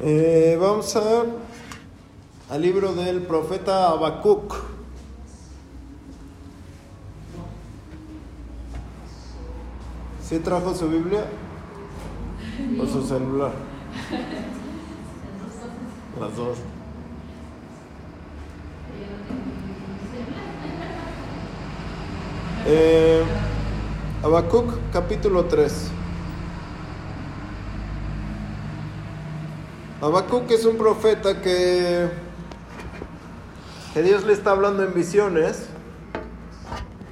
Eh, vamos a al libro del profeta Habacuc. ¿Sí trajo su Biblia? ¿O su celular? Las dos. Eh, capítulo 3. Habacuc es un profeta que, que Dios le está hablando en visiones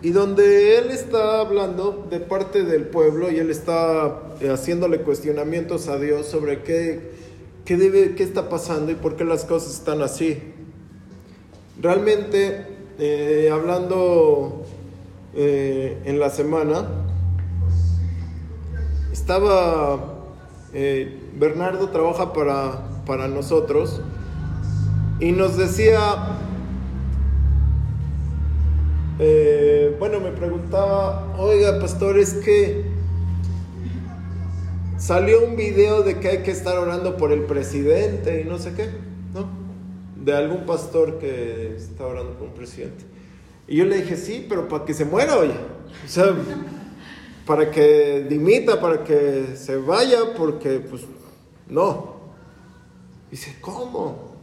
y donde él está hablando de parte del pueblo y él está eh, haciéndole cuestionamientos a Dios sobre qué, qué, debe, qué está pasando y por qué las cosas están así. Realmente, eh, hablando eh, en la semana, estaba, Bernardo trabaja para, para nosotros y nos decía, eh, bueno, me preguntaba, oiga, pastor, es que salió un video de que hay que estar orando por el presidente y no sé qué, ¿no? De algún pastor que está orando por un presidente. Y yo le dije, sí, pero para que se muera, oye. O sea, para que dimita, para que se vaya, porque pues no. Dice, ¿cómo?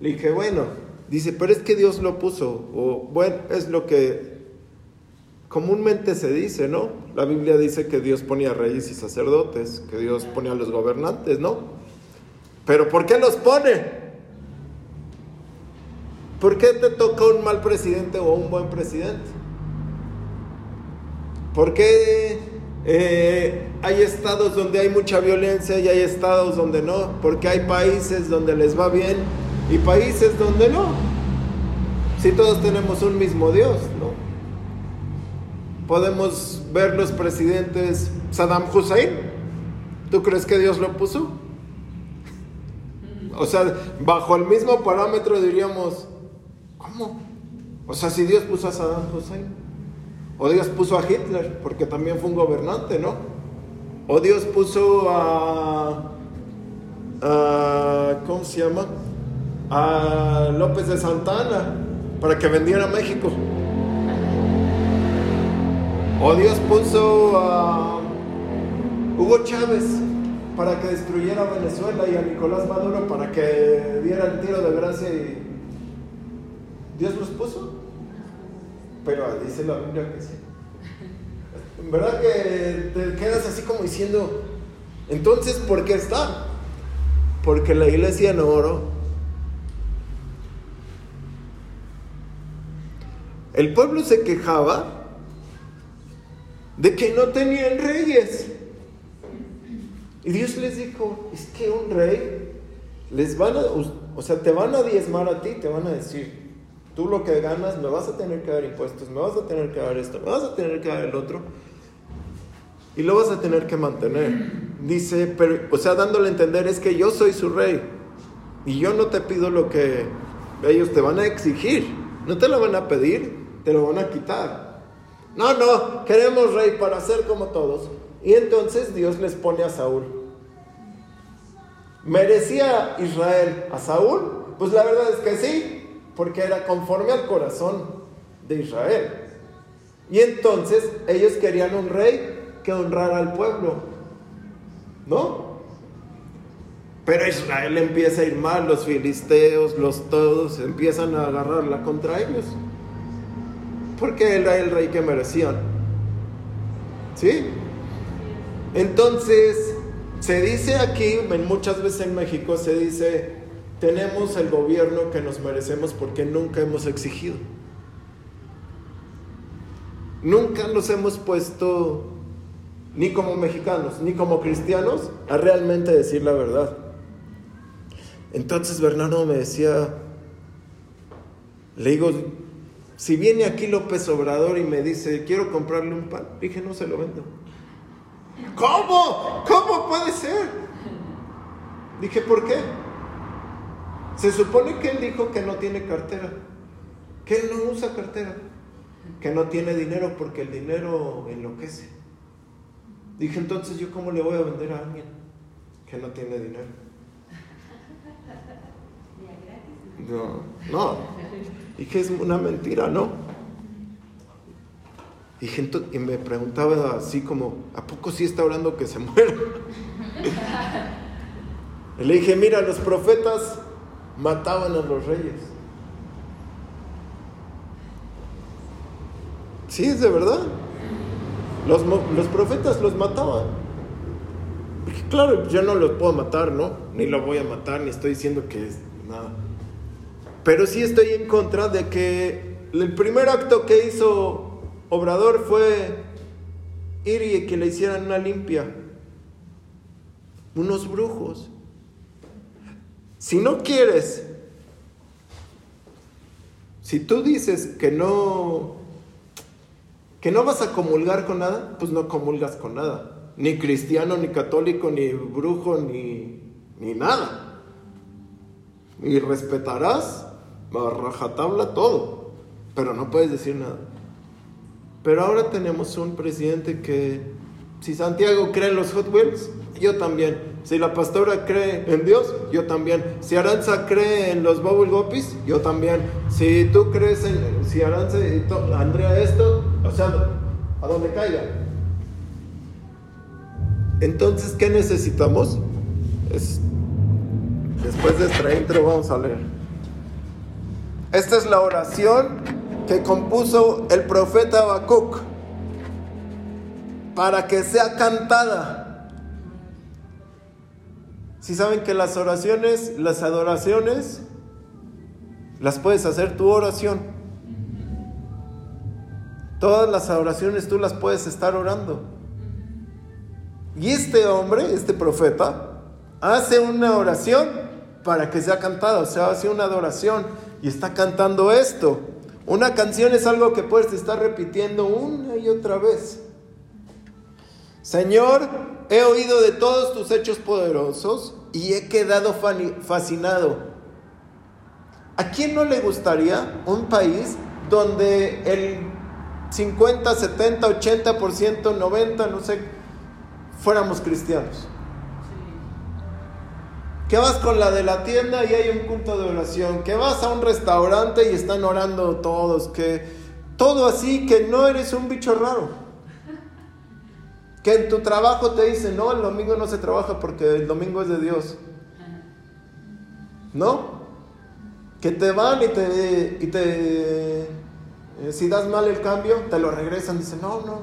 Le dije, bueno, dice, pero es que Dios lo puso. O bueno, es lo que comúnmente se dice, ¿no? La Biblia dice que Dios ponía reyes y sacerdotes, que Dios ponía a los gobernantes, ¿no? Pero ¿por qué los pone? ¿Por qué te toca un mal presidente o un buen presidente? ¿Por qué eh, hay estados donde hay mucha violencia y hay estados donde no? Porque hay países donde les va bien y países donde no. Si todos tenemos un mismo Dios, ¿no? Podemos ver los presidentes Saddam Hussein. ¿Tú crees que Dios lo puso? O sea, bajo el mismo parámetro diríamos, ¿cómo? O sea, si Dios puso a Saddam Hussein, o Dios puso a Hitler, porque también fue un gobernante, ¿no? O Dios puso a, a ¿cómo se llama? A López de Santana para que vendiera México. O Dios puso a Hugo Chávez para que destruyera Venezuela y a Nicolás Maduro para que diera el tiro de gracia y Dios los puso. Pero dice la Biblia que sí. En verdad que te quedas así como diciendo, entonces, ¿por qué está? Porque la iglesia no oró. El pueblo se quejaba de que no tenían reyes. Y Dios les dijo, es que un rey les van a, o sea, te van a diezmar a ti, te van a decir, tú lo que ganas me vas a tener que dar impuestos, me vas a tener que dar esto, me vas a tener que dar el otro. Y lo vas a tener que mantener. Dice, pero, o sea, dándole a entender es que yo soy su rey. Y yo no te pido lo que ellos te van a exigir. No te lo van a pedir, te lo van a quitar. No, no, queremos rey para ser como todos. Y entonces Dios les pone a Saúl. ¿Merecía Israel a Saúl? Pues la verdad es que sí, porque era conforme al corazón de Israel. Y entonces ellos querían un rey que honrara al pueblo. ¿No? Pero Israel empieza a ir mal, los filisteos, los todos empiezan a agarrarla contra ellos. Porque era el rey que merecían. ¿Sí? Entonces, se dice aquí, muchas veces en México se dice, tenemos el gobierno que nos merecemos porque nunca hemos exigido. Nunca nos hemos puesto, ni como mexicanos, ni como cristianos, a realmente decir la verdad. Entonces Bernardo me decía, le digo, si viene aquí López Obrador y me dice, quiero comprarle un pan, dije, no se lo vendo. ¿Cómo? ¿Cómo puede ser? Dije, ¿por qué? Se supone que él dijo que no tiene cartera, que él no usa cartera, que no tiene dinero porque el dinero enloquece. Dije, entonces yo cómo le voy a vender a alguien que no tiene dinero. No, no. Dije, es una mentira, ¿no? Y, gente, y me preguntaba así como, ¿a poco sí está orando que se muera? Y le dije, mira, los profetas mataban a los reyes. Sí, es de verdad. Los, los profetas los mataban. claro, yo no los puedo matar, ¿no? Ni lo voy a matar, ni estoy diciendo que es nada. Pero sí estoy en contra de que el primer acto que hizo Obrador fue ir y que le hicieran una limpia. Unos brujos. Si no quieres, si tú dices que no, que no vas a comulgar con nada, pues no comulgas con nada. Ni cristiano, ni católico, ni brujo, ni, ni nada. Y respetarás a rajatabla todo, pero no puedes decir nada. Pero ahora tenemos un presidente que, si Santiago cree en los Hot Wheels, yo también. Si la pastora cree en Dios, yo también. Si Aranza cree en los Bubble Guppies, yo también. Si tú crees en, si Aranza y Andrea esto, o sea, a donde caiga. Entonces, ¿qué necesitamos? Es, después de esta intro vamos a leer. Esta es la oración que compuso el profeta Habacuc para que sea cantada si saben que las oraciones, las adoraciones, las puedes hacer tu oración. Todas las adoraciones tú las puedes estar orando. Y este hombre, este profeta, hace una oración para que sea cantada, o sea, hace una adoración y está cantando esto. Una canción es algo que puedes estar repitiendo una y otra vez. Señor, he oído de todos tus hechos poderosos y he quedado fascinado. ¿A quién no le gustaría un país donde el 50, 70, 80%, 90, no sé, fuéramos cristianos? Que vas con la de la tienda y hay un culto de oración. Que vas a un restaurante y están orando todos. Que todo así, que no eres un bicho raro. Que en tu trabajo te dicen, no, el domingo no se trabaja porque el domingo es de Dios. ¿No? Que te van y te, y te eh, si das mal el cambio, te lo regresan. Dicen, no, no.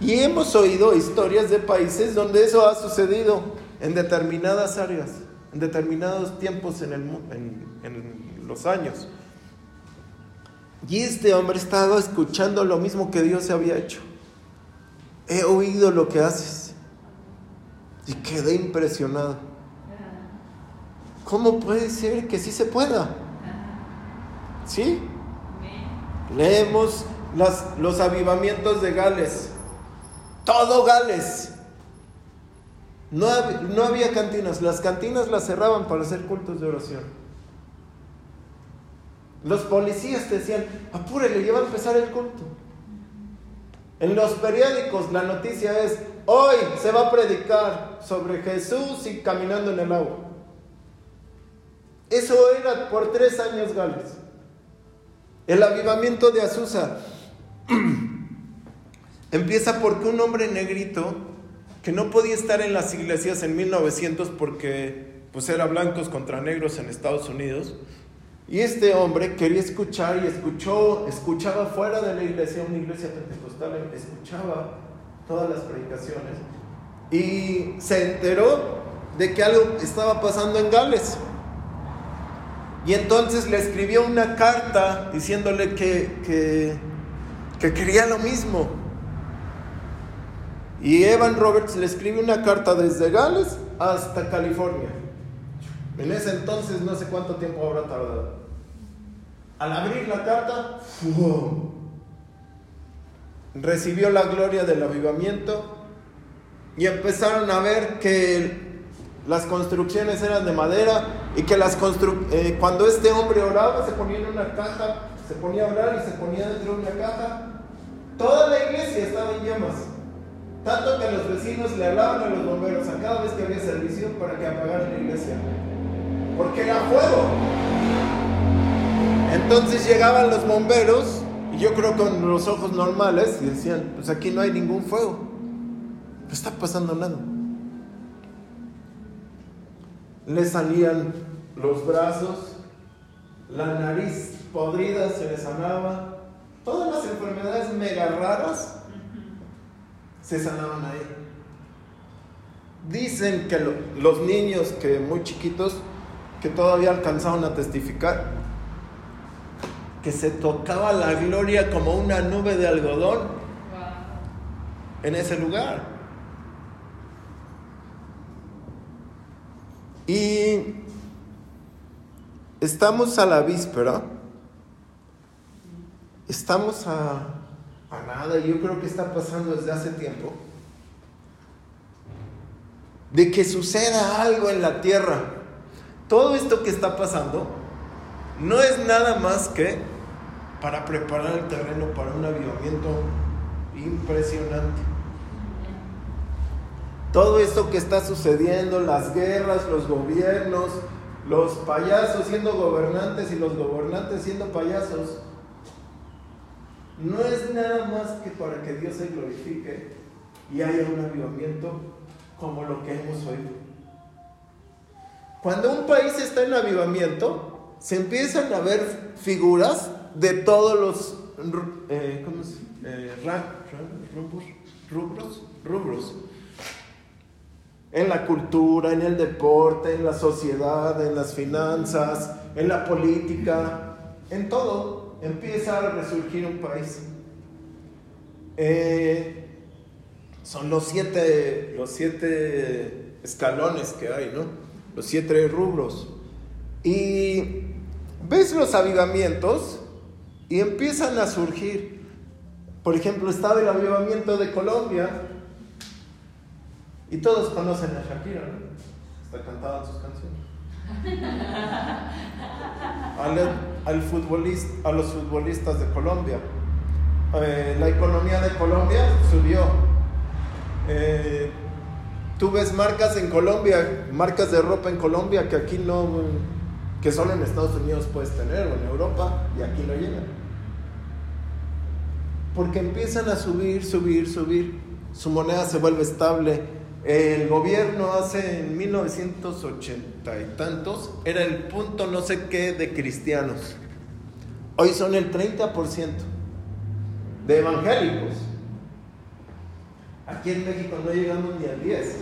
Y hemos oído historias de países donde eso ha sucedido en determinadas áreas, en determinados tiempos en, el, en, en los años. Y este hombre estaba escuchando lo mismo que Dios había hecho. He oído lo que haces. Y quedé impresionado. ¿Cómo puede ser que sí se pueda? ¿Sí? Leemos los avivamientos de Gales. Todo Gales. No, no había cantinas. Las cantinas las cerraban para hacer cultos de oración. Los policías te decían, apúrele, ya va a empezar el culto. En los periódicos la noticia es, hoy se va a predicar sobre Jesús y caminando en el agua. Eso era por tres años Gales. El avivamiento de Azusa empieza porque un hombre negrito que no podía estar en las iglesias en 1900 porque pues era blancos contra negros en Estados Unidos, y este hombre quería escuchar y escuchó, escuchaba fuera de la iglesia, una iglesia pentecostal, escuchaba todas las predicaciones y se enteró de que algo estaba pasando en Gales. Y entonces le escribió una carta diciéndole que, que, que quería lo mismo. Y Evan Roberts le escribe una carta desde Gales hasta California. En ese entonces no sé cuánto tiempo habrá tardado. Al abrir la carta, recibió la gloria del avivamiento y empezaron a ver que las construcciones eran de madera y que las eh, cuando este hombre oraba se ponía en una caja, se ponía a orar y se ponía dentro de una caja. Toda la iglesia estaba en llamas. Tanto que los vecinos le hablaban a los bomberos a cada vez que había servicio para que apagaran la iglesia. Porque era fuego. Entonces llegaban los bomberos, y yo creo con los ojos normales, y decían, pues aquí no hay ningún fuego. No está pasando nada. Le salían los brazos, la nariz podrida se le sanaba, todas las enfermedades mega raras se sanaban ahí. Dicen que los niños que muy chiquitos, que todavía alcanzaron a testificar, que se tocaba la gloria como una nube de algodón en ese lugar. Y estamos a la víspera, estamos a, a nada, yo creo que está pasando desde hace tiempo, de que suceda algo en la tierra. Todo esto que está pasando no es nada más que para preparar el terreno para un avivamiento impresionante. Todo esto que está sucediendo, las guerras, los gobiernos, los payasos siendo gobernantes y los gobernantes siendo payasos, no es nada más que para que Dios se glorifique y haya un avivamiento como lo que hemos oído. Cuando un país está en avivamiento, se empiezan a ver figuras de todos los eh, ¿cómo eh, rubros, rubros en la cultura, en el deporte, en la sociedad, en las finanzas, en la política, en todo, empieza a resurgir un país. Eh, son los siete, los siete escalones que hay, ¿no? Los siete rubros. Y ves los avivamientos y empiezan a surgir. Por ejemplo, estaba el avivamiento de Colombia, y todos conocen a Shakira, ¿no? Hasta cantaban sus canciones. Al, futbolista, a los futbolistas de Colombia. Eh, la economía de Colombia subió. Eh, tú ves marcas en Colombia, marcas de ropa en Colombia que aquí no, que solo en Estados Unidos puedes tener o en Europa y aquí no llegan. Porque empiezan a subir, subir, subir. Su moneda se vuelve estable el gobierno hace en 1980 y tantos era el punto no sé qué de cristianos. Hoy son el 30% de evangélicos. Aquí en México no llegamos ni al 10.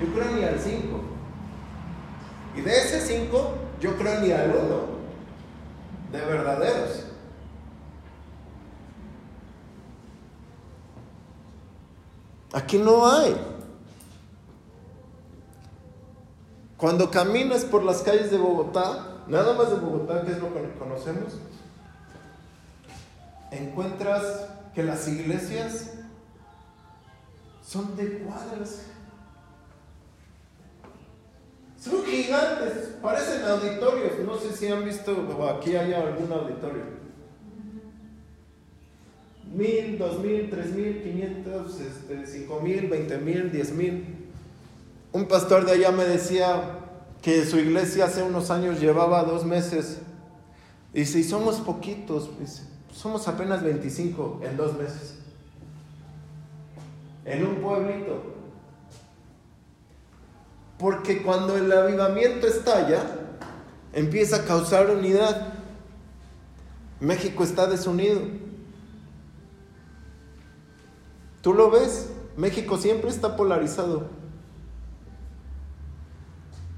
Yo creo ni al 5. Y de ese 5, yo creo ni al 1 de verdaderos. Aquí no hay. Cuando caminas por las calles de Bogotá, nada más de Bogotá, que es lo que conocemos, encuentras que las iglesias son de cuadras. Son gigantes, parecen auditorios. No sé si han visto, aquí hay algún auditorio. Mil, dos mil, tres mil, quinientos, este, cinco mil, veinte mil, diez mil. Un pastor de allá me decía que su iglesia hace unos años llevaba dos meses. Y somos poquitos, somos apenas 25 en dos meses. En un pueblito. Porque cuando el avivamiento estalla, empieza a causar unidad. México está desunido. ¿Tú lo ves? México siempre está polarizado.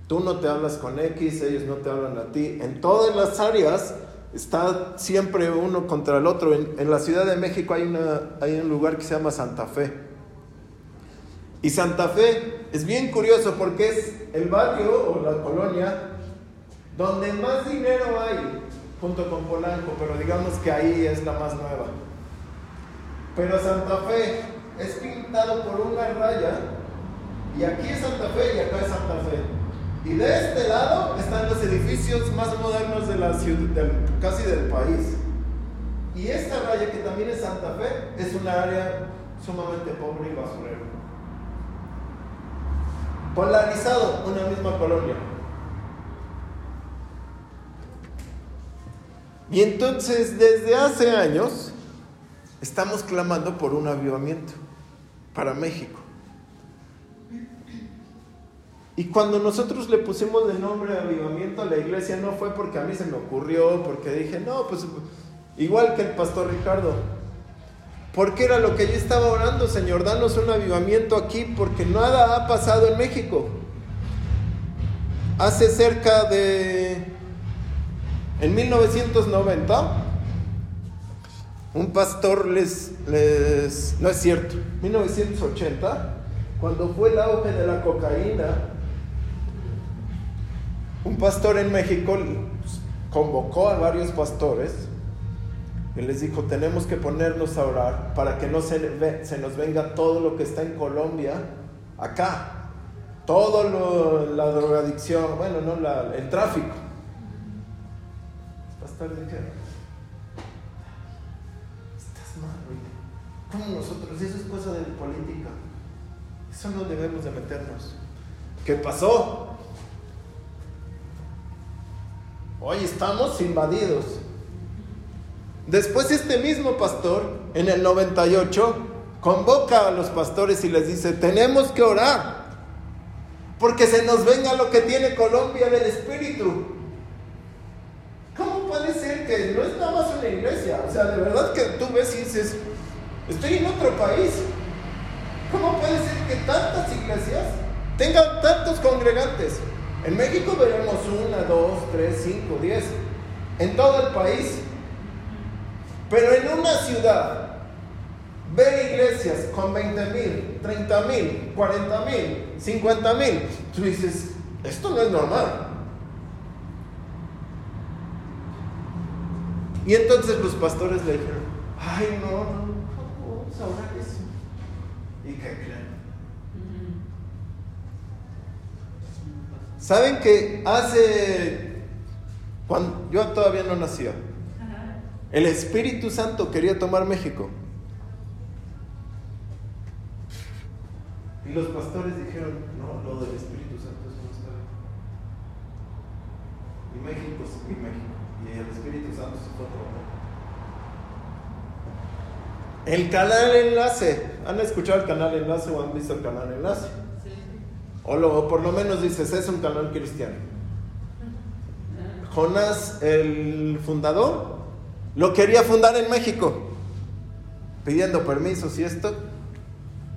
Tú no te hablas con X, ellos no te hablan a ti. En todas las áreas está siempre uno contra el otro. En, la Ciudad de México hay, una, hay un lugar que se llama Santa Fe. Y Santa Fe es bien curioso porque es el barrio o la colonia donde más dinero hay junto con Polanco, pero digamos que ahí es la más nueva. Pero Santa Fe es pintado por una raya y aquí es Santa Fe y acá es Santa Fe. Y de este lado están los edificios más modernos de la ciudad, casi del país. Y esta raya, que también es Santa Fe, es una área sumamente pobre y basurero. polarizado, una misma colonia. Y entonces desde hace años estamos clamando por un avivamiento para México. Y cuando nosotros le pusimos el nombre de avivamiento a la iglesia no fue porque a mí se me ocurrió, porque dije, no, pues igual que el pastor Ricardo, porque era lo que yo estaba orando, Señor, danos un avivamiento aquí, porque nada ha pasado en México. Hace cerca de, en 1990, un pastor les, les, no es cierto, 1980, cuando fue el auge de la cocaína, un pastor en México convocó a varios pastores y les dijo, tenemos que ponernos a orar para que no se, se nos venga todo lo que está en Colombia acá. Todo la drogadicción, bueno, no, la, el tráfico. Los pastores dijeron, ¿Cómo nosotros? Eso es cosa de política. Eso no debemos de meternos. ¿Qué pasó? Hoy estamos invadidos. Después este mismo pastor, en el 98, convoca a los pastores y les dice, tenemos que orar, porque se nos venga lo que tiene Colombia del Espíritu. ¿Cómo puede ser que no es nada más una iglesia? O sea, de verdad que tú ves y dices, estoy en otro país. ¿Cómo puede ser que tantas iglesias tengan tantos congregantes? En México veremos una, dos, tres, cinco, diez. En todo el país. Pero en una ciudad, ver iglesias con 20 mil, 30 mil, 40 mil, 50 mil, tú dices, esto no es normal. Y entonces los pastores le dijeron, ay no, ¿Y? ¿Saben que hace, cuando yo todavía no nacía, el Espíritu Santo quería tomar México? Y los pastores dijeron, no, lo del Espíritu Santo eso no está bien. Y México, y México, y el Espíritu Santo se fue a El canal enlace, ¿han escuchado el canal enlace o han visto el canal enlace? O, por lo menos dices, es un canal cristiano. Jonás, el fundador, lo quería fundar en México, pidiendo permisos y esto.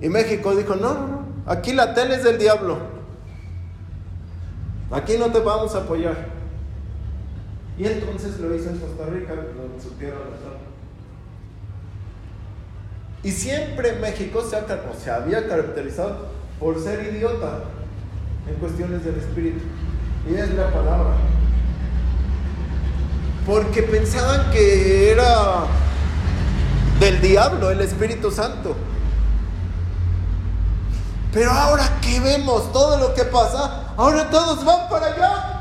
Y México dijo, no, no, no, aquí la tele es del diablo. Aquí no te vamos a apoyar. Y entonces lo hizo en Costa Rica, lo supieron Y siempre México se, se había caracterizado por ser idiota en cuestiones del Espíritu. Y es la palabra. Porque pensaban que era del diablo el Espíritu Santo. Pero ahora que vemos todo lo que pasa, ahora todos van para allá.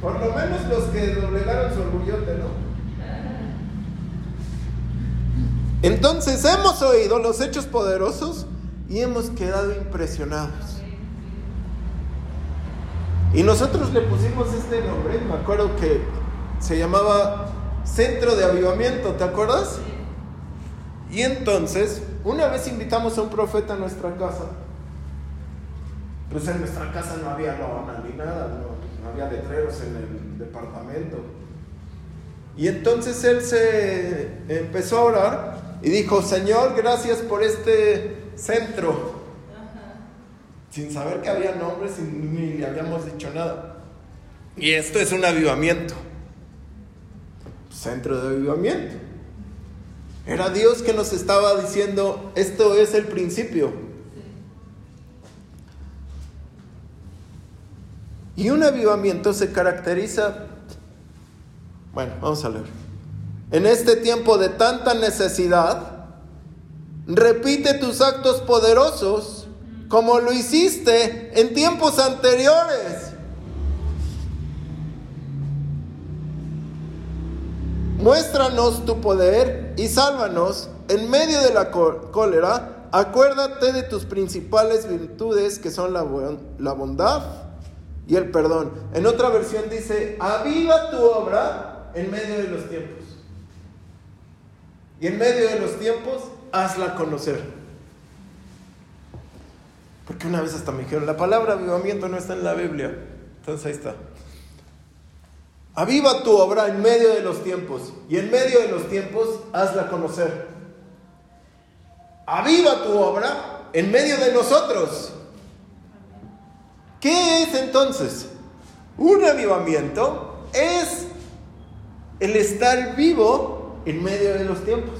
Por lo menos los que doblegaron su orgullote, ¿no? Entonces hemos oído los hechos poderosos y hemos quedado impresionados. Y nosotros le pusimos este nombre, me acuerdo que se llamaba Centro de Avivamiento, ¿te acuerdas? Y entonces, una vez invitamos a un profeta a nuestra casa, pues en nuestra casa no había lona ni nada, no, no había letreros en el departamento. Y entonces él se empezó a orar y dijo, Señor, gracias por este centro. Sin saber que había nombres y ni le habíamos dicho nada. Y esto es un avivamiento. Centro de avivamiento. Era Dios que nos estaba diciendo, esto es el principio. Y un avivamiento se caracteriza, bueno, vamos a leer. En este tiempo de tanta necesidad, repite tus actos poderosos como lo hiciste en tiempos anteriores. Muéstranos tu poder y sálvanos en medio de la cólera acuérdate de tus principales virtudes que son la, la bondad y el perdón. En otra versión dice, aviva tu obra en medio de los tiempos. Y en medio de los tiempos, hazla conocer. Porque una vez hasta me dijeron, la palabra avivamiento no está en la Biblia. Entonces ahí está. Aviva tu obra en medio de los tiempos. Y en medio de los tiempos, hazla conocer. Aviva tu obra en medio de nosotros. ¿Qué es entonces? Un avivamiento es el estar vivo en medio de los tiempos.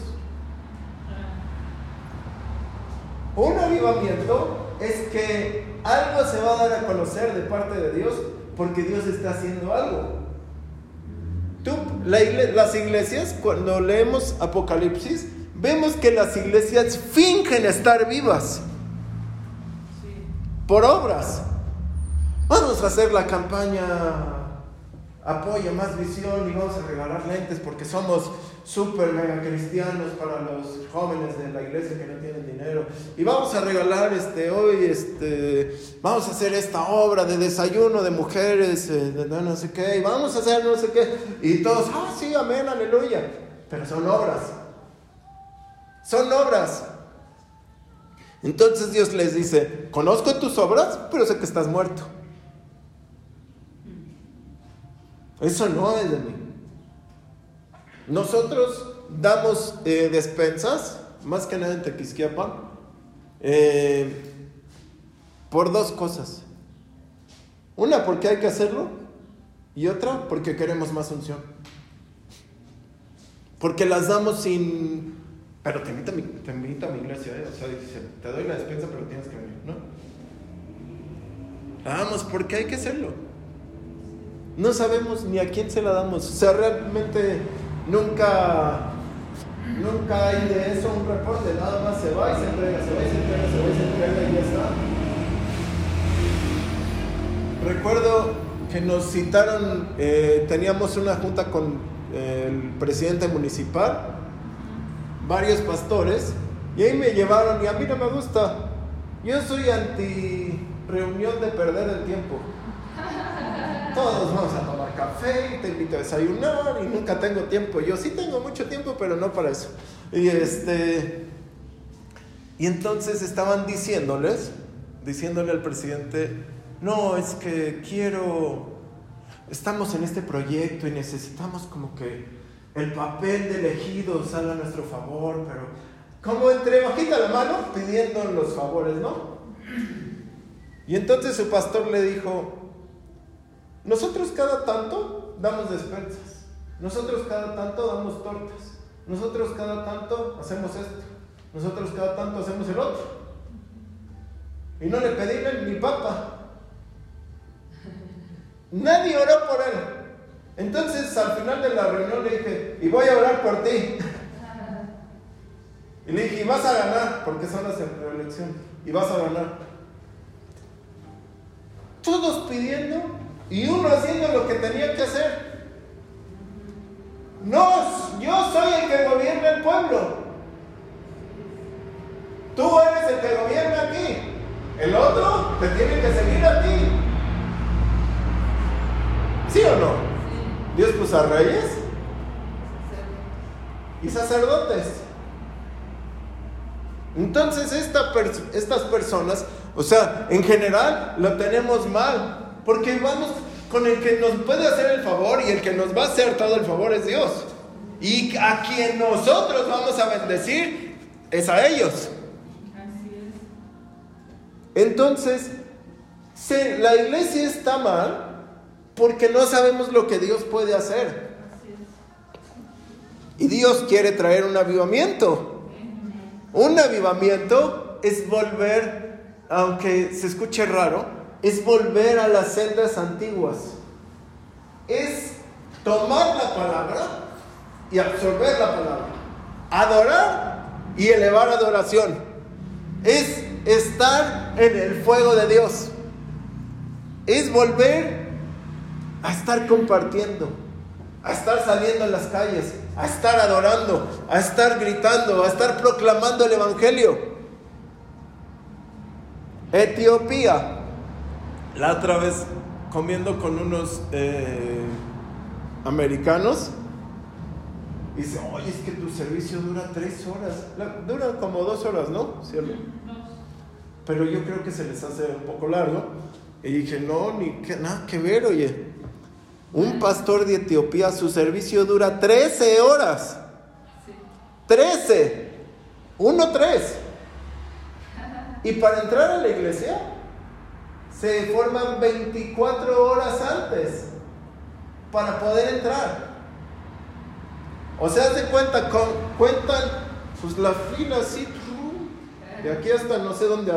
Un avivamiento es que algo se va a dar a conocer de parte de Dios porque Dios está haciendo algo. Tú, las iglesias, cuando leemos Apocalipsis, vemos que las iglesias fingen estar vivas por obras. Vamos a hacer la campaña Apoya más visión y vamos a regalar lentes porque somos súper mega cristianos para los jóvenes de la iglesia que no tienen dinero. Y vamos a regalar este hoy, este, vamos a hacer esta obra de desayuno de mujeres, eh, de no sé qué, y vamos a hacer no sé qué. Y todos, ah, sí, amén, aleluya. Pero son obras. Son obras. Entonces Dios les dice, conozco tus obras, pero sé que estás muerto. Eso no es de mí. Nosotros damos eh, despensas, más que nada en Tequisquiapan, eh, por dos cosas. Una, porque hay que hacerlo, y otra, porque queremos más unción. Porque las damos sin... Pero te invito a mi, te invito a mi iglesia, ¿eh? o sea, te doy la despensa, pero tienes que venir, ¿no? Vamos, porque hay que hacerlo. No sabemos ni a quién se la damos. O sea, realmente nunca, nunca hay de eso un reporte. Nada más se va y se entrega, se va y se entrega, se va y se entrega y ya está. Recuerdo que nos citaron, eh, teníamos una junta con el presidente municipal, varios pastores, y ahí me llevaron y a mí no me gusta. Yo soy anti reunión de perder el tiempo todos vamos a café, te invito a desayunar y nunca tengo tiempo. Yo sí tengo mucho tiempo, pero no para eso. Y este y entonces estaban diciéndoles, diciéndole al presidente, "No, es que quiero estamos en este proyecto y necesitamos como que el papel de elegido salga a nuestro favor, pero como entre bajita la mano pidiendo los favores, ¿no?" Y entonces su pastor le dijo, nosotros cada tanto damos despensas. Nosotros cada tanto damos tortas. Nosotros cada tanto hacemos esto. Nosotros cada tanto hacemos el otro. Y no le pedí ni papa. Nadie oró por él. Entonces al final de la reunión le dije, y voy a orar por ti. Y le dije, y vas a ganar, porque son las elecciones, y vas a ganar. Todos pidiendo y uno haciendo lo que tenía que hacer. No, yo soy el que gobierna el pueblo. Tú eres el que gobierna aquí. El otro te tiene que seguir a ti. ¿Sí o no? Dios puso a reyes y sacerdotes. Entonces estas personas, o sea, en general lo tenemos mal. Porque vamos con el que nos puede hacer el favor y el que nos va a hacer todo el favor es Dios. Y a quien nosotros vamos a bendecir es a ellos. Entonces, la iglesia está mal porque no sabemos lo que Dios puede hacer. Y Dios quiere traer un avivamiento. Un avivamiento es volver, aunque se escuche raro, es volver a las sendas antiguas. Es tomar la palabra y absorber la palabra. Adorar y elevar adoración. Es estar en el fuego de Dios. Es volver a estar compartiendo, a estar saliendo en las calles, a estar adorando, a estar gritando, a estar proclamando el Evangelio. Etiopía. La otra vez comiendo con unos eh, americanos. Dice, oye, es que tu servicio dura tres horas. dura como dos horas, ¿no? ¿Cierto? Pero yo creo que se les hace un poco largo. Y dije, no, ni que, nada que ver, oye. Un pastor de Etiopía, su servicio dura 13 horas. 13. Uno, tres. Y para entrar a la iglesia se forman 24 horas antes para poder entrar. O sea, se cuenta, cuentan pues la fila así, de aquí hasta no sé dónde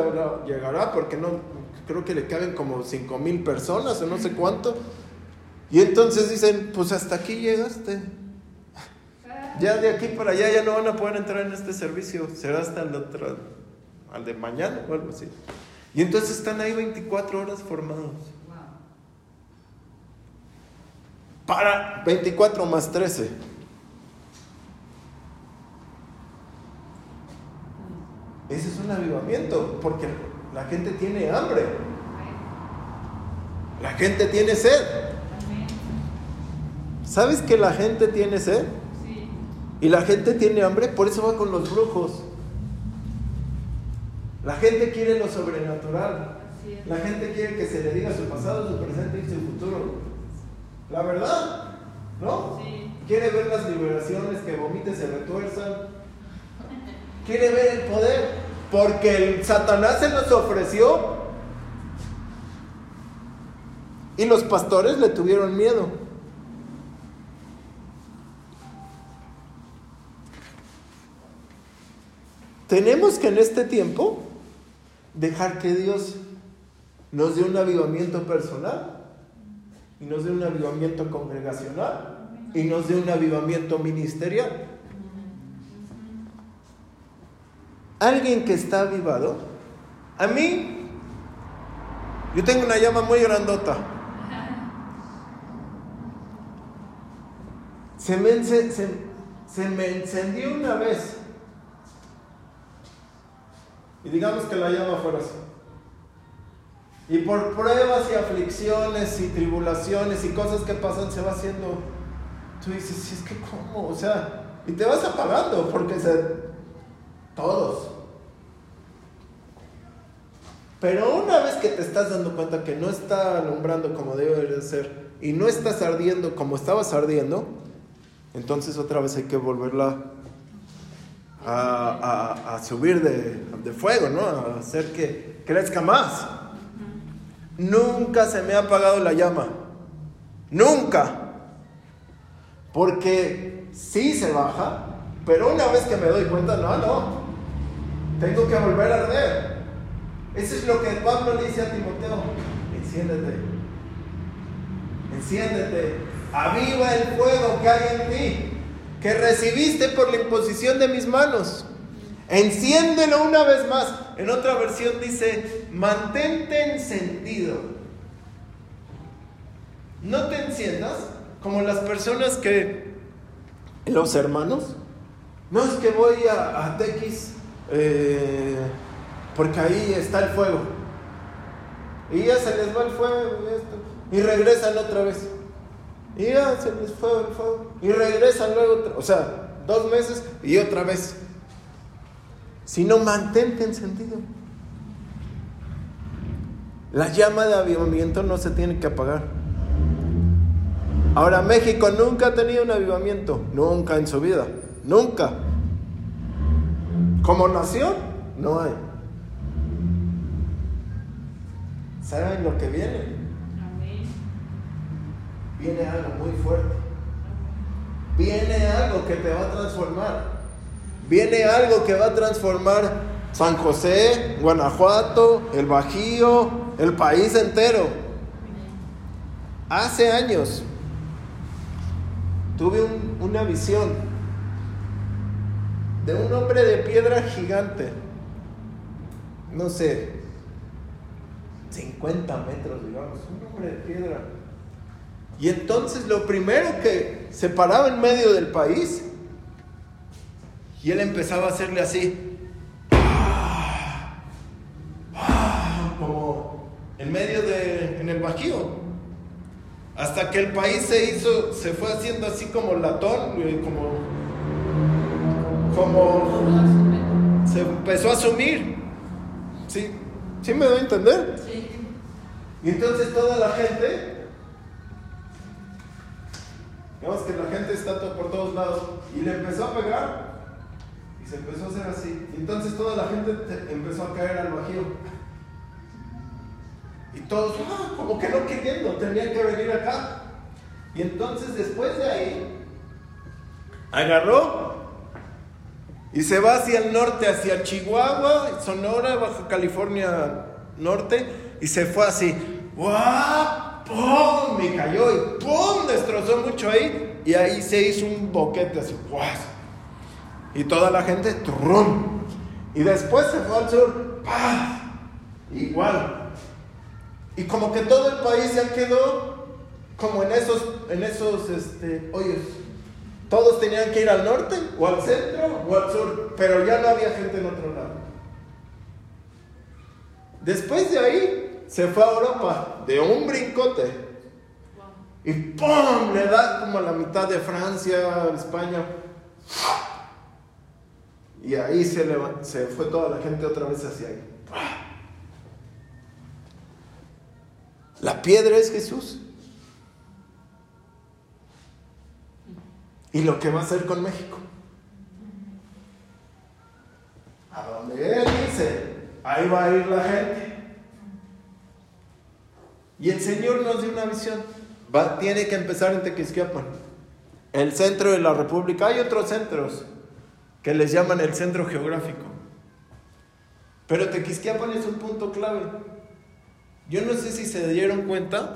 llegará, porque no creo que le caben como 5 mil personas o no sé cuánto. Y entonces dicen, pues hasta aquí llegaste. Ya de aquí para allá ya no van a poder entrar en este servicio, será hasta el otro, al de mañana o algo así. Y entonces están ahí 24 horas formados. Para 24 más 13. Ese es un avivamiento, porque la gente tiene hambre. La gente tiene sed. ¿Sabes que la gente tiene sed? Y la gente tiene hambre, por eso va con los brujos. La gente quiere lo sobrenatural. La gente quiere que se le diga su pasado, su presente y su futuro. La verdad, ¿no? Quiere ver las liberaciones, que vomite, se retuerzan. Quiere ver el poder, porque el Satanás se los ofreció. Y los pastores le tuvieron miedo. Tenemos que en este tiempo dejar que Dios nos dé un avivamiento personal y nos dé un avivamiento congregacional y nos dé un avivamiento ministerial. Alguien que está avivado, a mí, yo tengo una llama muy grandota. Se me, se, se me encendió una vez y digamos que la llama fuera. Y por pruebas y aflicciones y tribulaciones y cosas que pasan se va haciendo. Tú dices, es que cómo, o sea, y te vas apagando porque. Todos. Pero una vez que te estás dando cuenta que no está alumbrando como debe de ser y no estás ardiendo como estabas ardiendo, entonces otra vez hay que volverla a, subir de, fuego, ¿no? A hacer que crezca más. Nunca se me ha apagado la llama. Nunca. Porque sí se baja, pero una vez que me doy cuenta, no, no. Tengo que volver a arder. Eso es lo que Pablo le dice a Timoteo. Enciéndete. Enciéndete. Aviva el fuego que hay en ti que recibiste por la imposición de mis manos. Enciéndelo una vez más. En otra versión dice, mantente encendido. No te enciendas como las personas que, los hermanos, no es que voy a, a eh, porque ahí está el fuego. Y ya se les va el fuego y, esto, y regresan otra vez. Y ya se les fue. Y regresan luego, o sea, dos meses y otra vez. Si no, mantente encendido. La llama de avivamiento no se tiene que apagar. Ahora, México nunca ha tenido un avivamiento, nunca en su vida, nunca. Como nación, no hay. ¿Saben lo que viene? Viene algo muy fuerte. Viene algo que te va a transformar. Viene algo que va a transformar San José, Guanajuato, el Bajío, el país entero. Hace años tuve una visión de un hombre de piedra gigante. No sé, 50 metros, digamos, un hombre de piedra y entonces lo primero que se paraba en medio del país y él empezaba a hacerle así. en medio de, en el Bajío. Hasta que el país se hizo, se fue haciendo así como latón, como, como se empezó a sumir. ¿Sí? ¿Sí me doy a entender? Sí. Y entonces toda la gente, digamos que la gente está por todos lados, y le empezó a pegar, y se empezó a hacer así. Y entonces toda la gente empezó a caer al bajío. Y todos, ah, como que no queriendo, tenían que venir acá. Y entonces después de ahí, agarró y se va hacia el norte, hacia Chihuahua, Sonora, Baja California Norte, y se fue así, ¡guau! ¡Pum! Me cayó y ¡pum! Destrozó mucho ahí, y ahí se hizo un boquete así, ¡guau! Y toda la gente, ¡trum! Y después se fue al sur, ¡pah! Igual, y como que todo el país ya quedó como en esos, en esos este, hoyos. Todos tenían que ir al norte, o al centro, o al sur, pero ya no había gente en otro lado. Después de ahí, se fue a Europa, de un brincote. Y ¡pum! Le da como a la mitad de Francia, España. Y ahí se, se fue toda la gente otra vez hacia ahí. La piedra es Jesús. Y lo que va a hacer con México. A donde Él dice, ahí va a ir la gente. Y el Señor nos dio una visión. Tiene que empezar en Tequisquiapan, el centro de la República. Hay otros centros que les llaman el centro geográfico. Pero Tequisquiapan es un punto clave. Yo no sé si se dieron cuenta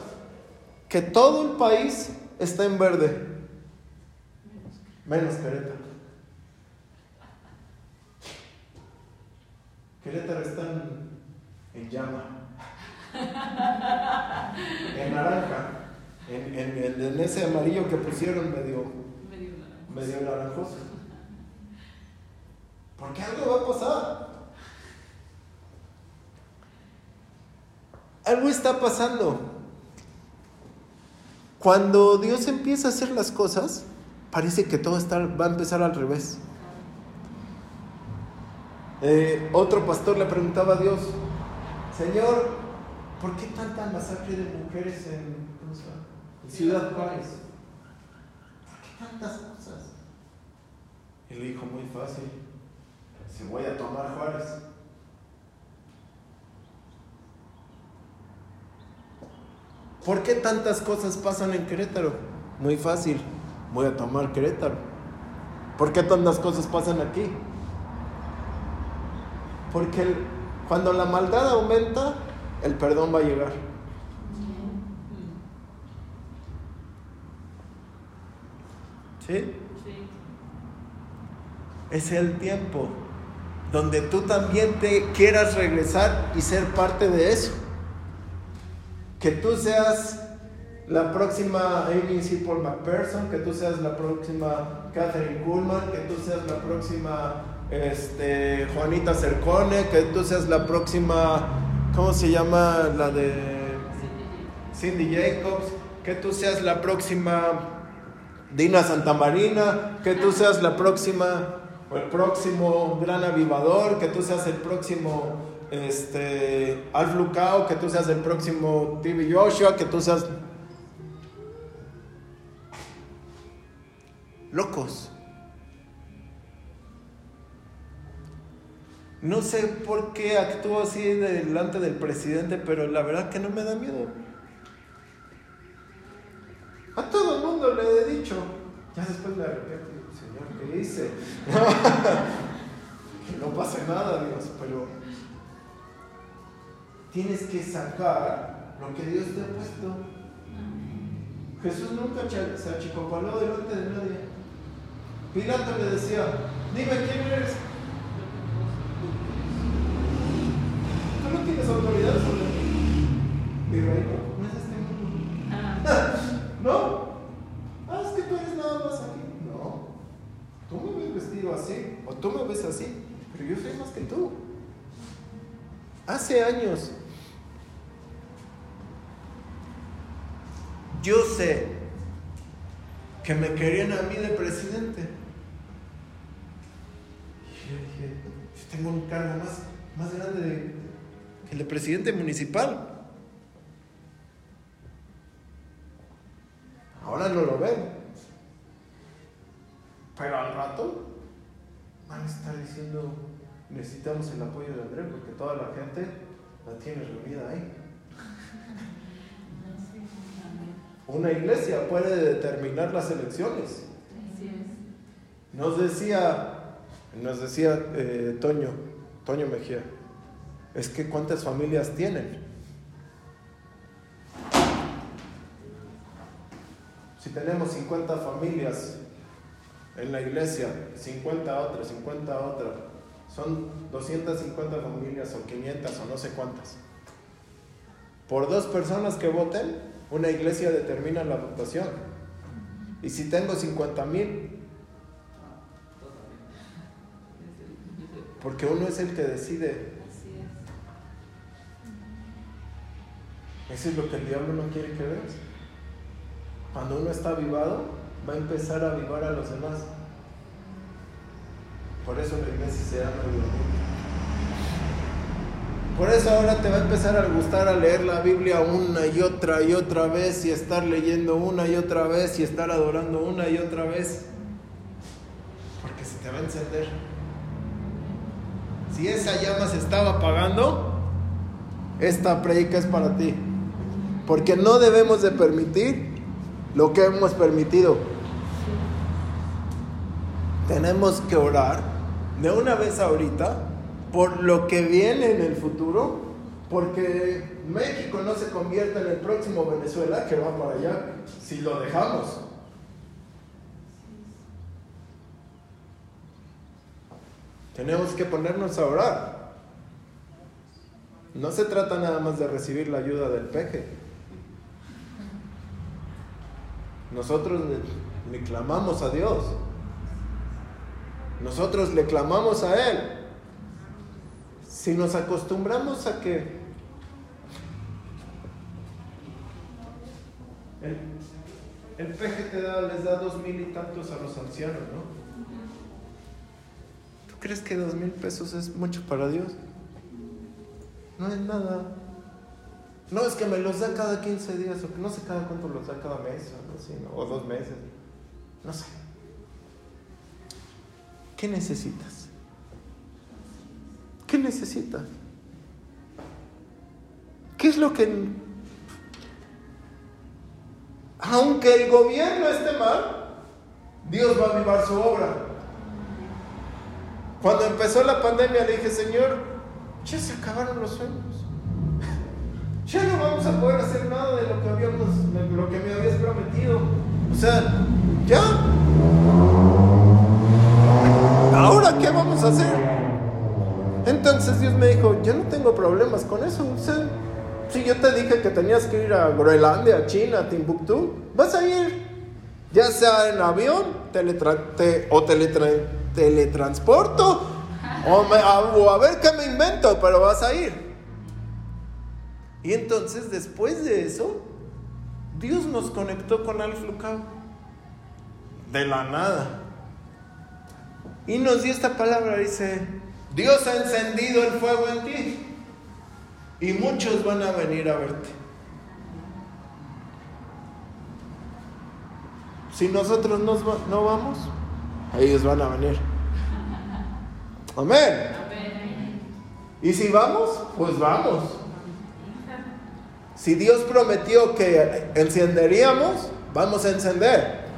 que todo el país está en verde, menos Querétaro. Querétaro está en, llama, en naranja, en, ese amarillo que pusieron medio, medio naranjoso. Porque algo va a pasar. algo está pasando. Cuando Dios empieza a hacer las cosas, parece que todo está, va a empezar al revés. Eh, otro pastor le preguntaba a Dios, Señor, ¿por qué tanta masacre de mujeres en, Ciudad Juárez? ¿Por qué tantas cosas? Y le dijo, muy fácil, se voy a tomar Juárez. ¿Por qué tantas cosas pasan en Querétaro? Muy fácil, voy a tomar Querétaro. ¿Por qué tantas cosas pasan aquí? Porque cuando la maldad aumenta, el perdón va a llegar. ¿Sí? Es el tiempo donde tú también te quieras regresar y ser parte de eso que tú seas la próxima Amy Paul McPherson, que tú seas la próxima Catherine Kuhlman, que tú seas la próxima este, Juanita Cercone, que tú seas la próxima, ¿cómo se llama? La de Cindy Jacobs, que tú seas la próxima Dina Santamarina, que tú seas la próxima o el próximo gran avivador, que tú seas el próximo este, Alf Lucao, que tú seas el próximo TV Joshua, que tú seas locos. No sé por qué actúo así delante del presidente, pero la verdad que no me da miedo. A todo el mundo le he dicho. Ya después le arrepiento, Señor, ¿qué hice? que no pase nada, Dios, pero tienes que sacar lo que Dios te ha puesto. Jesús nunca se achicopaló delante de nadie. Pilato le decía, dime quién eres. Tú no autoridad sobre mí. Mi reino no. ¿No? Ah, es que tú eres nada más aquí. No. Tú me ves vestido así, o tú me ves así, pero yo soy más que tú. Hace años yo sé que me querían a mí de presidente. Yo dije, yo tengo un cargo más, más grande que el de presidente municipal. Ahora no lo ven. Pero al rato van a estar diciendo, necesitamos el apoyo de Andrés porque toda la gente la tiene reunida ahí. Una iglesia puede determinar las elecciones. Nos decía, nos decía eh, Toño, Toño Mejía, es que cuántas familias tienen. Si tenemos 50 familias en la iglesia, 50 otras, 50 otras, son 250 familias o 500 o no sé cuántas. Por dos personas que voten, una iglesia determina la votación. Y si tengo 50 mil, porque uno es el que decide. Eso es lo que el diablo no quiere que veas. Cuando uno está avivado, va a empezar a avivar a los demás. Por eso la iglesia se llama Por eso ahora te va a empezar a gustar a leer la Biblia una y otra y otra vez y estar leyendo una y otra vez y estar adorando una y otra vez. Porque se te va a encender. Si esa llama se estaba apagando, esta predica es para ti. Porque no debemos de permitir lo que hemos permitido. Tenemos que orar de una vez ahorita por lo que viene en el futuro, porque México no se convierta en el próximo Venezuela que va para allá si lo dejamos. Tenemos que ponernos a orar. No se trata nada más de recibir la ayuda del peje. Nosotros le, clamamos a Dios. Nosotros le clamamos a Él. Si nos acostumbramos a que el, el peje te da, les da dos mil y tantos a los ancianos, ¿no? ¿Tú crees que dos mil pesos es mucho para Dios? No es nada. No, es que me los da cada 15 días, o no sé cada cuánto los da cada mes, o, o dos meses. No sé. ¿Qué necesitas? ¿Qué necesitas? ¿Qué es lo que... Aunque el gobierno esté mal, Dios va a avivar su obra. Cuando empezó la pandemia le dije, Señor, ya se acabaron los sueños ya no vamos a poder hacer nada de lo que, me habías prometido. O sea, ya. ¿Ahora qué vamos a hacer? Entonces Dios me dijo, yo no tengo problemas con eso. O sea, si yo te dije que tenías que ir a Groenlandia, a China, a Timbuktu, vas a ir. Ya sea en avión o teletransporto o a ver qué me invento, pero vas a ir. Y entonces después de eso, Dios nos conectó con Alf Lucao. De la nada. Y nos dio esta palabra, dice, Dios ha encendido el fuego en ti. Y muchos van a venir a verte. Si nosotros no vamos, ellos van a venir. Amén. Y si vamos, pues vamos. Si Dios prometió que encenderíamos, vamos a encender.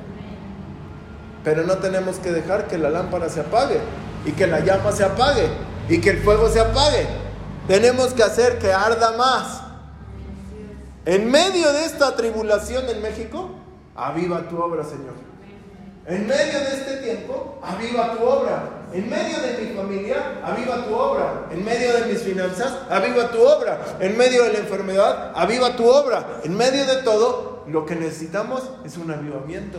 Pero no tenemos que dejar que la lámpara se apague y que la llama se apague y que el fuego se apague. Tenemos que hacer que arda más. En medio de esta tribulación en México, aviva tu obra, Señor. En medio de este tiempo, aviva tu obra. En medio de mi familia, aviva tu obra. En medio de mis finanzas, aviva tu obra. En medio de la enfermedad, aviva tu obra. En medio de todo, lo que necesitamos es un avivamiento.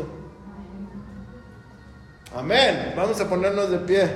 Amén. Vamos a ponernos de pie.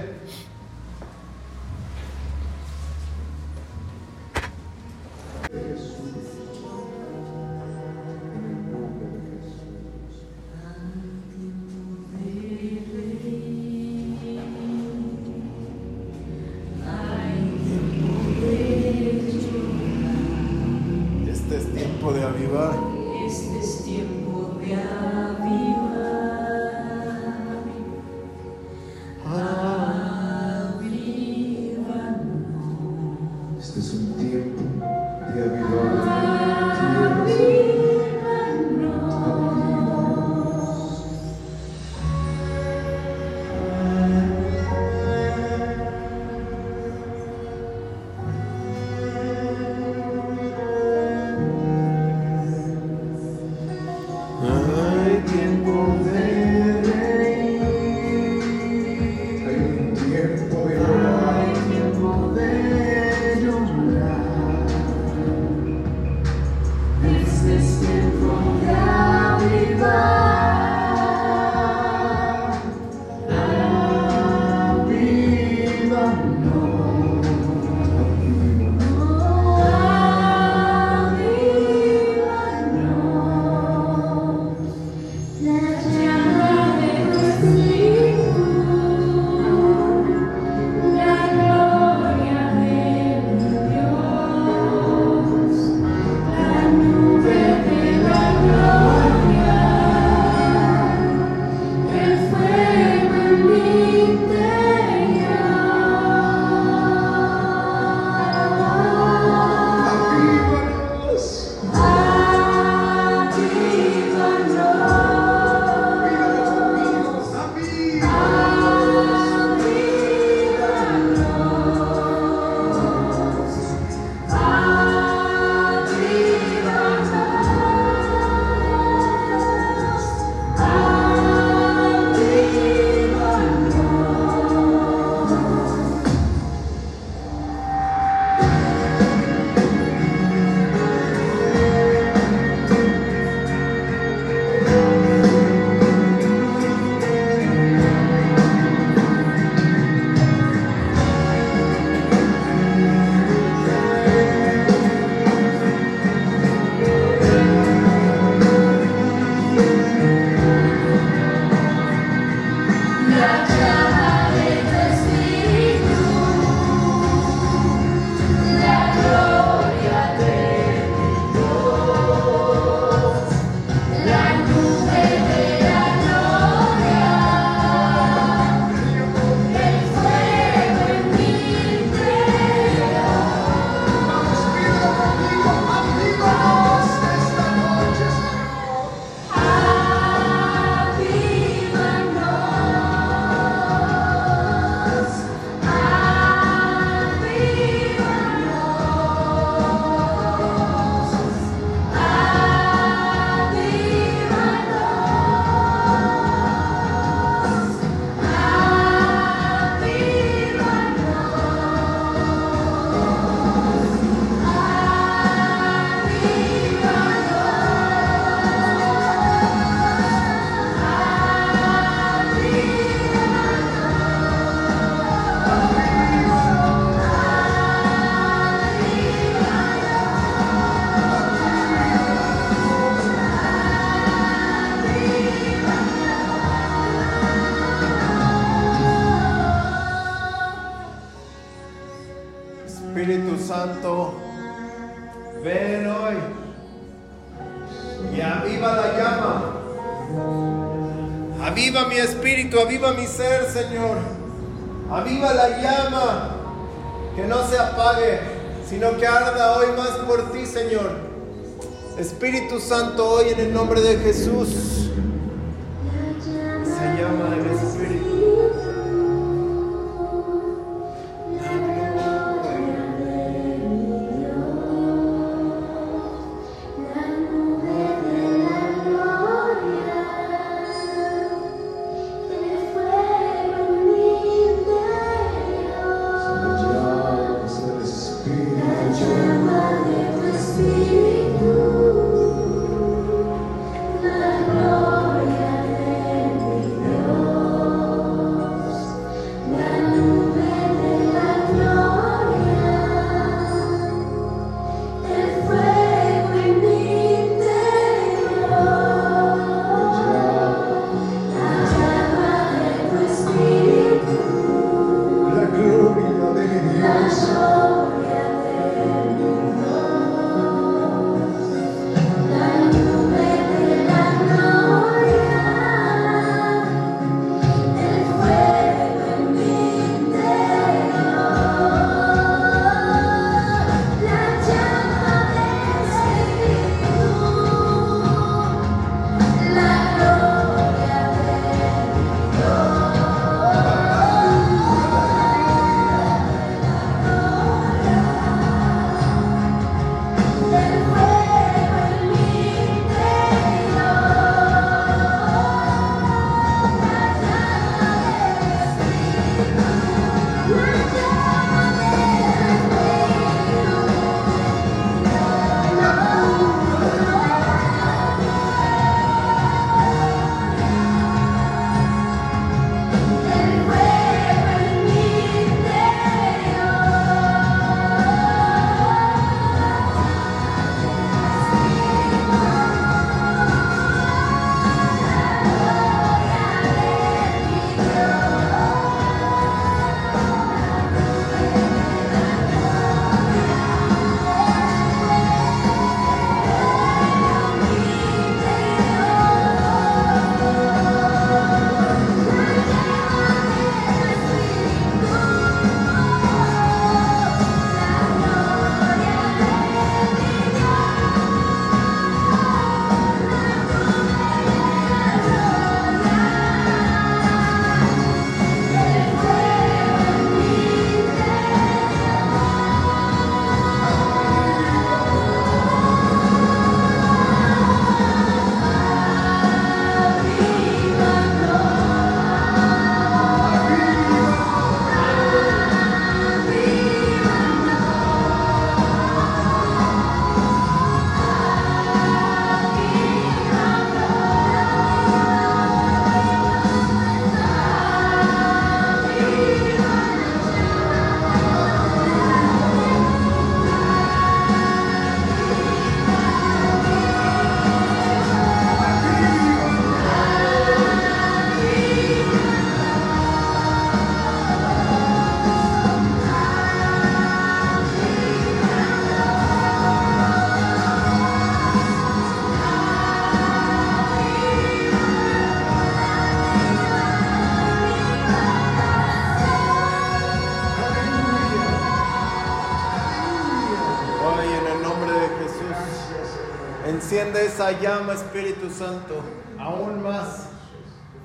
Enciende esa llama, Espíritu Santo, aún más.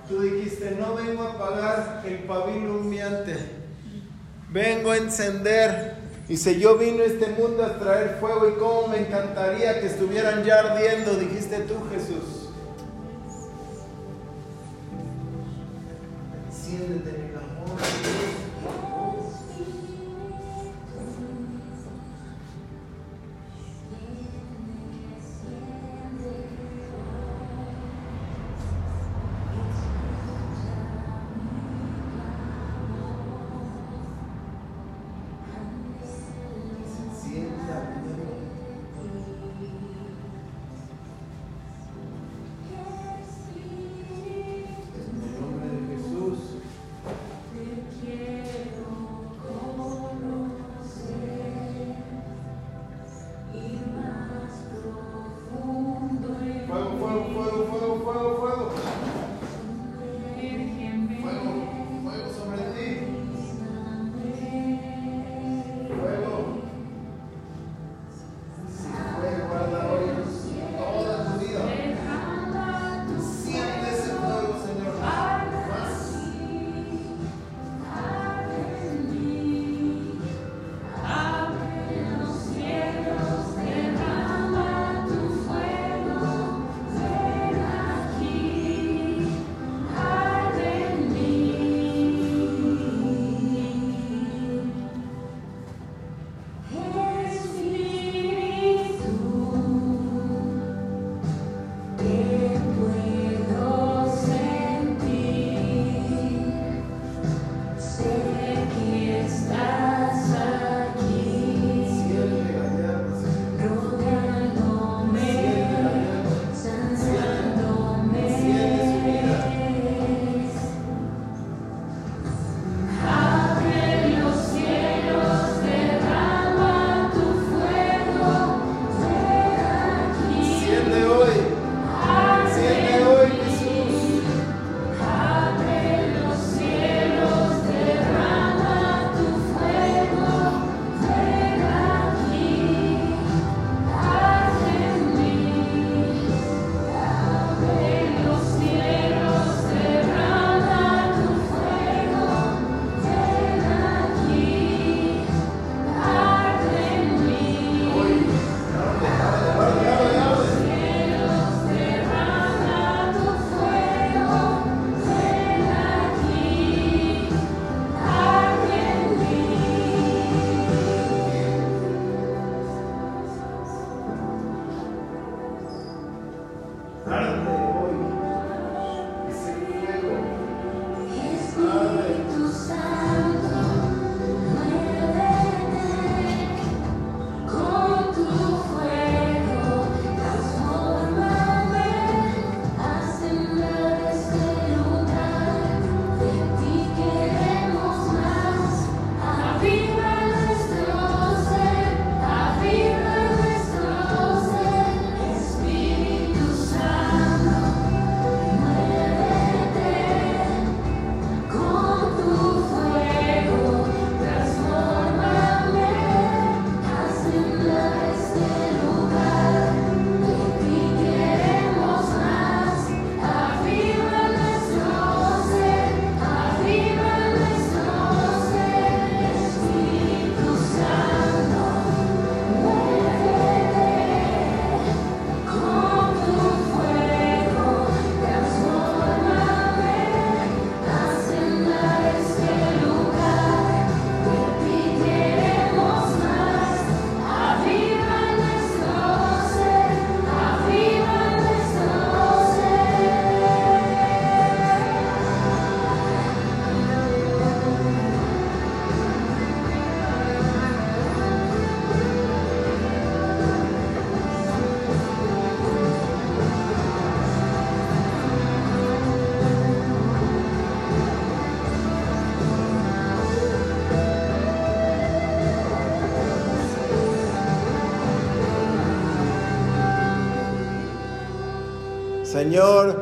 Tú dijiste, no vengo a apagar el pabilo humeante, vengo a encender. Dice, yo vino a este mundo a traer fuego y cómo me encantaría que estuvieran ya ardiendo, dijiste tú, Jesús. Enciéndete el amor. Señor,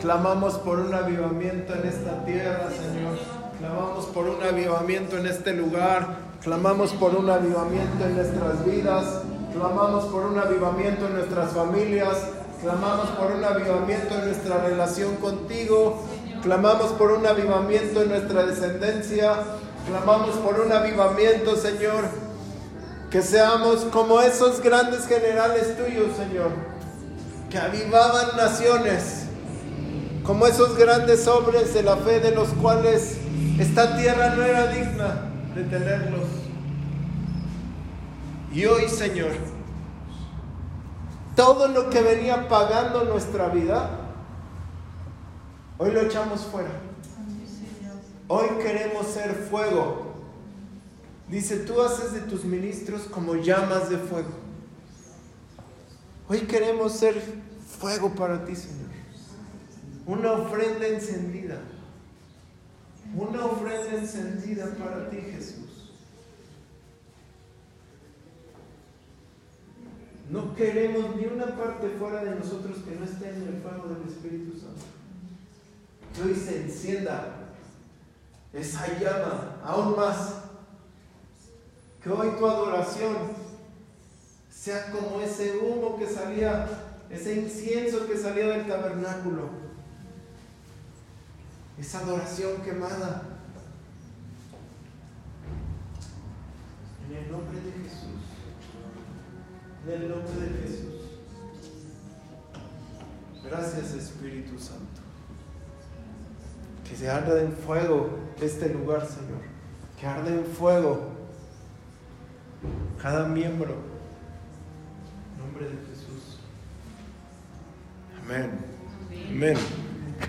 clamamos por un avivamiento en esta tierra, Señor. Clamamos por un avivamiento en este lugar. Clamamos por un avivamiento en nuestras vidas. Clamamos por un avivamiento en nuestras familias. Clamamos por un avivamiento en nuestra relación contigo. Clamamos por un avivamiento en nuestra descendencia. Clamamos por un avivamiento, Señor. Que seamos como esos grandes generales tuyos, Señor que avivaban naciones. Como esos grandes hombres de la fe de los cuales esta tierra no era digna de tenerlos. Y hoy, Señor, todo lo que venía pagando nuestra vida, hoy lo echamos fuera. Hoy queremos ser fuego. Dice, tú haces de tus ministros como llamas de fuego. Hoy queremos ser fuego para ti, Señor. Una ofrenda encendida. Una ofrenda encendida para ti, Jesús. No queremos ni una parte fuera de nosotros que no esté en el fuego del Espíritu Santo. Que hoy se encienda esa llama aún más. Que hoy tu adoración sea como ese humo que salía, ese incienso que salía del tabernáculo. Esa adoración quemada. En el nombre de Jesús. En el nombre de Jesús. Gracias Espíritu Santo. Que se arda en fuego este lugar, Señor. Que arde en fuego cada miembro. En nombre de Jesús. Amén. Amén.